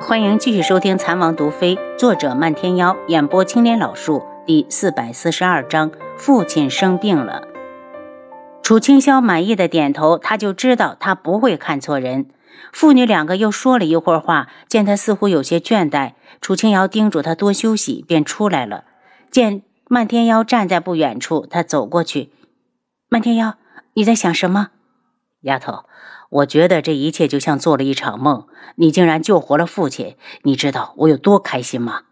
欢迎继续收听《残王毒妃》，作者漫天妖，演播青莲老树，第四百四十二章：父亲生病了。楚清霄满意的点头，他就知道他不会看错人。父女两个又说了一会儿话，见他似乎有些倦怠，楚清瑶叮嘱他多休息，便出来了。见漫天妖站在不远处，他走过去：“漫天妖，你在想什么？”丫头。我觉得这一切就像做了一场梦。你竟然救活了父亲，你知道我有多开心吗？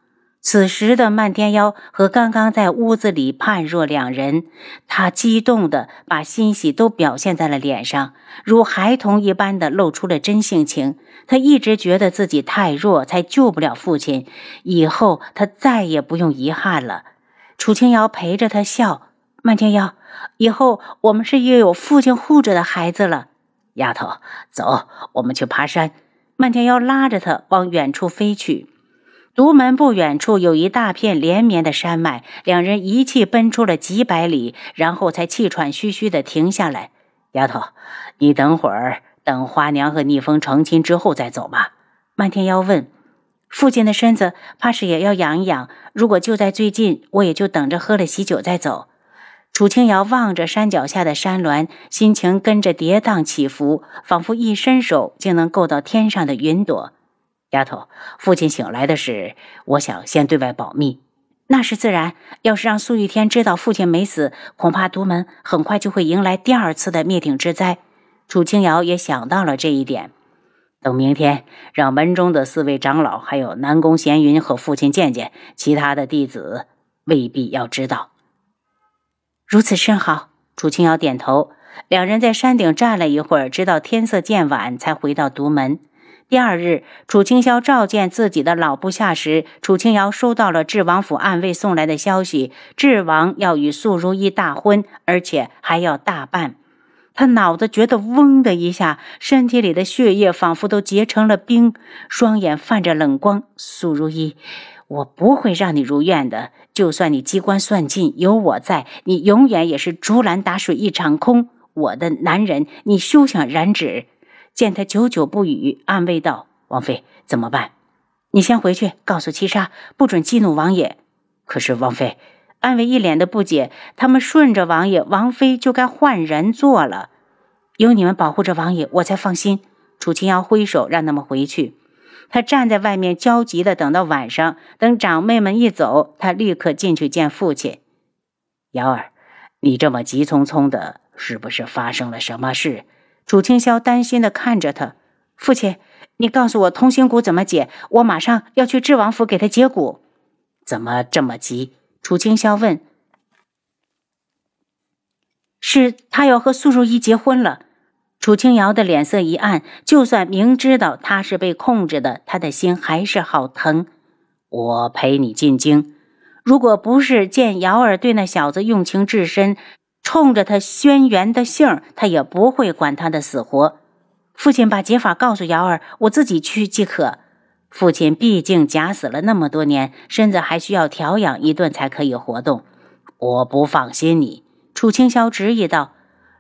此时的漫天妖和刚刚在屋子里判若两人，他激动的把欣喜都表现在了脸上，如孩童一般的露出了真性情。他一直觉得自己太弱，才救不了父亲。以后他再也不用遗憾了。楚清瑶陪着他笑：“漫天妖，以后我们是又有父亲护着的孩子了。”丫头，走，我们去爬山。漫天妖拉着他往远处飞去。独门不远处有一大片连绵的山脉，两人一气奔出了几百里，然后才气喘吁吁地停下来。丫头，你等会儿，等花娘和逆风成亲之后再走吧。漫天妖问：“父亲的身子怕是也要养一养，如果就在最近，我也就等着喝了喜酒再走。”楚清瑶望着山脚下的山峦，心情跟着跌宕起伏，仿佛一伸手就能够到天上的云朵。丫头，父亲醒来的事，我想先对外保密。那是自然。要是让苏玉天知道父亲没死，恐怕独门很快就会迎来第二次的灭顶之灾。楚清瑶也想到了这一点。等明天，让门中的四位长老，还有南宫闲云和父亲见见，其他的弟子未必要知道。如此甚好，楚清瑶点头。两人在山顶站了一会儿，直到天色渐晚，才回到独门。第二日，楚清霄召见自己的老部下时，楚清瑶收到了智王府暗卫送来的消息：智王要与素如意大婚，而且还要大办。他脑子觉得嗡的一下，身体里的血液仿佛都结成了冰，双眼泛着冷光。素如意。我不会让你如愿的。就算你机关算尽，有我在，你永远也是竹篮打水一场空。我的男人，你休想染指。见他久久不语，安慰道：“王妃怎么办？你先回去，告诉七杀，不准激怒王爷。可是王妃，安慰一脸的不解。他们顺着王爷，王妃就该换人做了。有你们保护着王爷，我才放心。楚清瑶挥手让他们回去。他站在外面焦急的等到晚上，等长辈们一走，他立刻进去见父亲。瑶儿，你这么急匆匆的，是不是发生了什么事？楚清霄担心的看着他。父亲，你告诉我通心骨怎么解，我马上要去智王府给他解骨。怎么这么急？楚清霄问。是他要和苏如意结婚了。楚清瑶的脸色一暗，就算明知道他是被控制的，他的心还是好疼。我陪你进京。如果不是见瑶儿对那小子用情至深，冲着他轩辕的姓，他也不会管他的死活。父亲把解法告诉瑶儿，我自己去即可。父亲毕竟假死了那么多年，身子还需要调养一顿才可以活动。我不放心你。楚清霄执意道。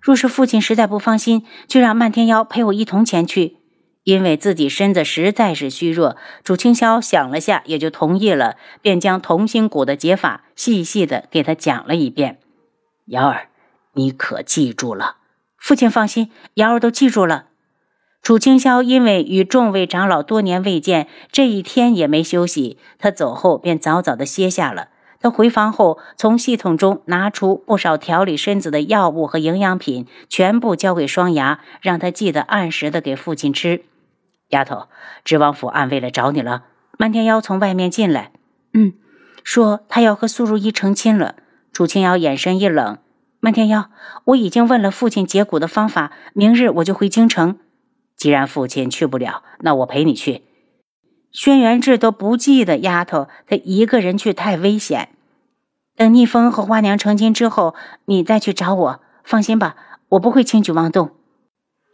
若是父亲实在不放心，就让漫天妖陪我一同前去。因为自己身子实在是虚弱，楚清霄想了下，也就同意了，便将同心蛊的解法细细的给他讲了一遍。瑶儿，你可记住了？父亲放心，瑶儿都记住了。楚清霄因为与众位长老多年未见，这一天也没休息。他走后便早早的歇下了。他回房后，从系统中拿出不少调理身子的药物和营养品，全部交给双牙，让他记得按时的给父亲吃。丫头，知王府暗卫来找你了。漫天妖从外面进来，嗯，说他要和苏如意成亲了。楚清瑶眼神一冷，漫天妖，我已经问了父亲解蛊的方法，明日我就回京城。既然父亲去不了，那我陪你去。轩辕志都不记得丫头，他一个人去太危险。等逆风和花娘成亲之后，你再去找我。放心吧，我不会轻举妄动。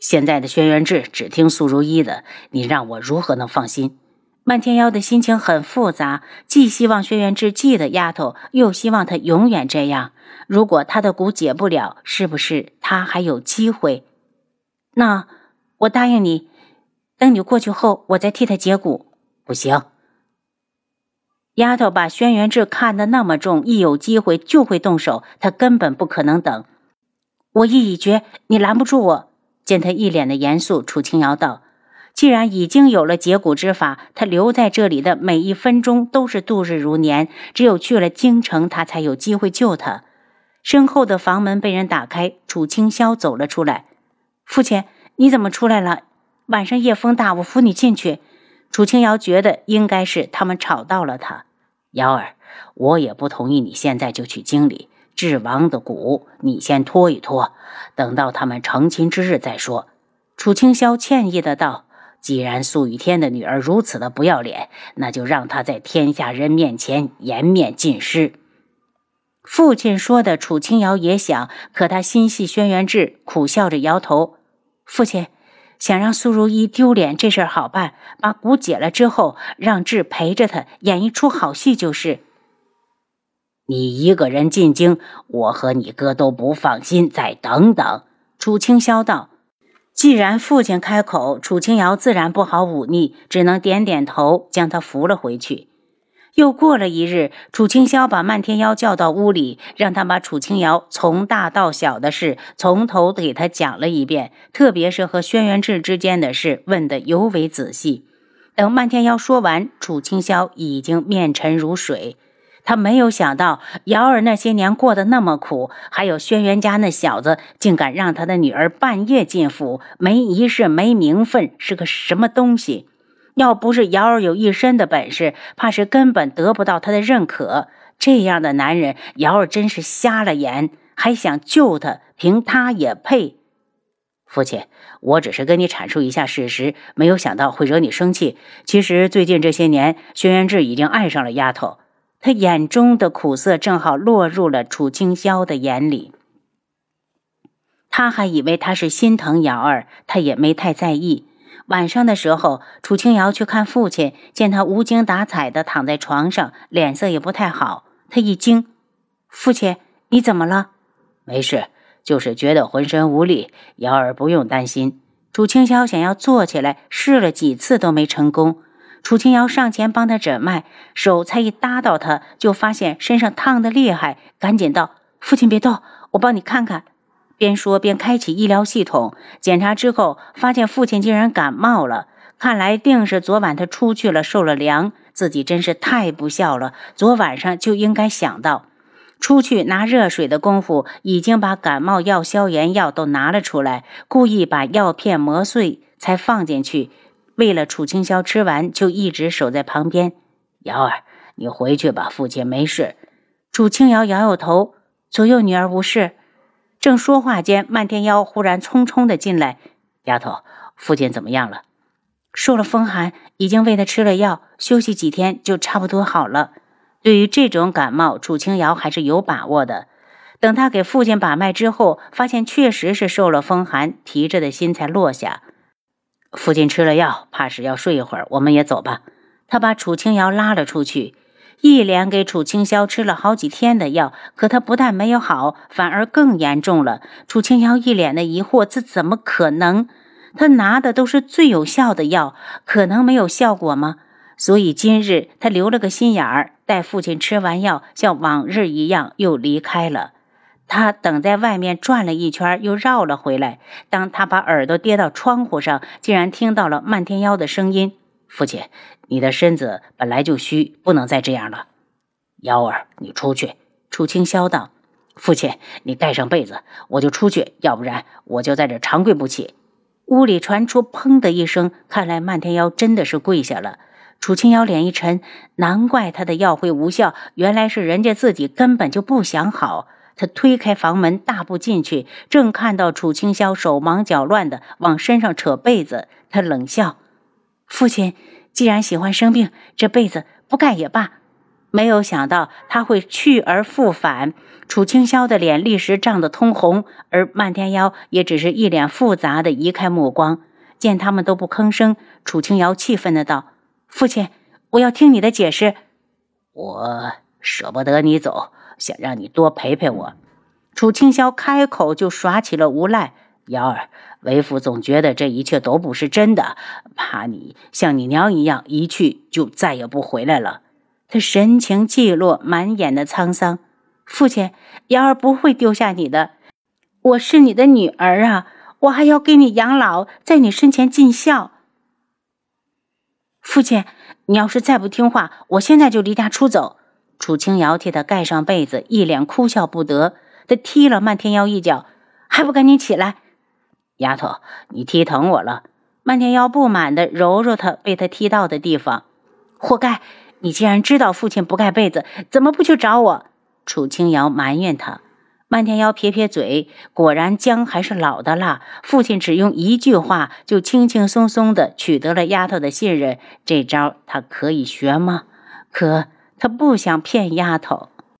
现在的轩辕志只听苏如意的，你让我如何能放心？漫天妖的心情很复杂，既希望轩辕志记得丫头，又希望他永远这样。如果他的蛊解不了，是不是他还有机会？那我答应你，等你过去后，我再替他解蛊。不行。丫头把轩辕志看得那么重，一有机会就会动手，她根本不可能等。我意已决，你拦不住我。见他一脸的严肃，楚清瑶道：“既然已经有了解蛊之法，他留在这里的每一分钟都是度日如年。只有去了京城，他才有机会救他。”身后的房门被人打开，楚清霄走了出来。父亲，你怎么出来了？晚上夜风大，我扶你进去。楚清瑶觉得应该是他们吵到了他。瑶儿，我也不同意你现在就去京里。智王的蛊，你先拖一拖，等到他们成亲之日再说。楚清霄歉意的道：“既然素雨天的女儿如此的不要脸，那就让她在天下人面前颜面尽失。”父亲说的，楚清瑶也想，可他心系轩辕志，苦笑着摇头。父亲想让苏如意丢脸，这事儿好办，把蛊解了之后，让志陪着他演一出好戏就是。你一个人进京，我和你哥都不放心。再等等。楚清霄道：“既然父亲开口，楚清瑶自然不好忤逆，只能点点头，将他扶了回去。”又过了一日，楚清霄把漫天妖叫到屋里，让他把楚清瑶从大到小的事从头给他讲了一遍，特别是和轩辕志之间的事，问得尤为仔细。等漫天妖说完，楚清霄已经面沉如水。他没有想到瑶儿那些年过得那么苦，还有轩辕家那小子竟敢让他的女儿半夜进府，没仪式没名分，是个什么东西？要不是瑶儿有一身的本事，怕是根本得不到他的认可。这样的男人，瑶儿真是瞎了眼，还想救他，凭他也配？父亲，我只是跟你阐述一下事实，没有想到会惹你生气。其实最近这些年，轩辕志已经爱上了丫头。他眼中的苦涩正好落入了楚清霄的眼里，他还以为他是心疼瑶儿，他也没太在意。晚上的时候，楚清瑶去看父亲，见他无精打采的躺在床上，脸色也不太好。他一惊：“父亲，你怎么了？”“没事，就是觉得浑身无力。瑶儿不用担心。”楚清霄想要坐起来，试了几次都没成功。楚清瑶上前帮他诊脉，手才一搭到他，就发现身上烫的厉害，赶紧道：“父亲别动，我帮你看看。”边说边开启医疗系统检查，之后发现父亲竟然感冒了，看来定是昨晚他出去了，受了凉。自己真是太不孝了，昨晚上就应该想到，出去拿热水的功夫，已经把感冒药、消炎药都拿了出来，故意把药片磨碎才放进去。为了楚清霄吃完，就一直守在旁边。瑶儿，你回去吧，父亲没事。楚清瑶摇摇头，左右女儿无事。正说话间，漫天妖忽然匆匆的进来。丫头，父亲怎么样了？受了风寒，已经为他吃了药，休息几天就差不多好了。对于这种感冒，楚清瑶还是有把握的。等他给父亲把脉之后，发现确实是受了风寒，提着的心才落下。父亲吃了药，怕是要睡一会儿，我们也走吧。他把楚清瑶拉了出去，一连给楚清霄吃了好几天的药，可他不但没有好，反而更严重了。楚清瑶一脸的疑惑：这怎么可能？他拿的都是最有效的药，可能没有效果吗？所以今日他留了个心眼儿，待父亲吃完药，像往日一样又离开了。他等在外面转了一圈，又绕了回来。当他把耳朵跌到窗户上，竟然听到了漫天妖的声音：“父亲，你的身子本来就虚，不能再这样了。”幺儿，你出去。”楚清霄道。“父亲，你盖上被子，我就出去，要不然我就在这长跪不起。”屋里传出“砰”的一声，看来漫天妖真的是跪下了。楚清瑶脸一沉，难怪他的药会无效，原来是人家自己根本就不想好。他推开房门，大步进去，正看到楚清霄手忙脚乱的往身上扯被子，他冷笑：“父亲既然喜欢生病，这辈子不盖也罢。”没有想到他会去而复返，楚清霄的脸立时涨得通红，而漫天妖也只是一脸复杂的移开目光。见他们都不吭声，楚清瑶气愤的道：“父亲，我要听你的解释。我舍不得你走。”想让你多陪陪我，楚清霄开口就耍起了无赖。瑶儿，为父总觉得这一切都不是真的，怕你像你娘一样一去就再也不回来了。他神情寂落，满眼的沧桑。父亲，瑶儿不会丢下你的。我是你的女儿啊，我还要给你养老，在你身前尽孝。父亲，你要是再不听话，我现在就离家出走。楚清瑶替他盖上被子，一脸哭笑不得。他踢了漫天妖一脚，还不赶紧起来！丫头，你踢疼我了。漫天妖不满地揉揉他被他踢到的地方，活该！你既然知道父亲不盖被子，怎么不去找我？楚清瑶埋怨他。漫天妖撇撇嘴，果然姜还是老的辣。父亲只用一句话就轻轻松松地取得了丫头的信任，这招他可以学吗？可他不想骗丫头。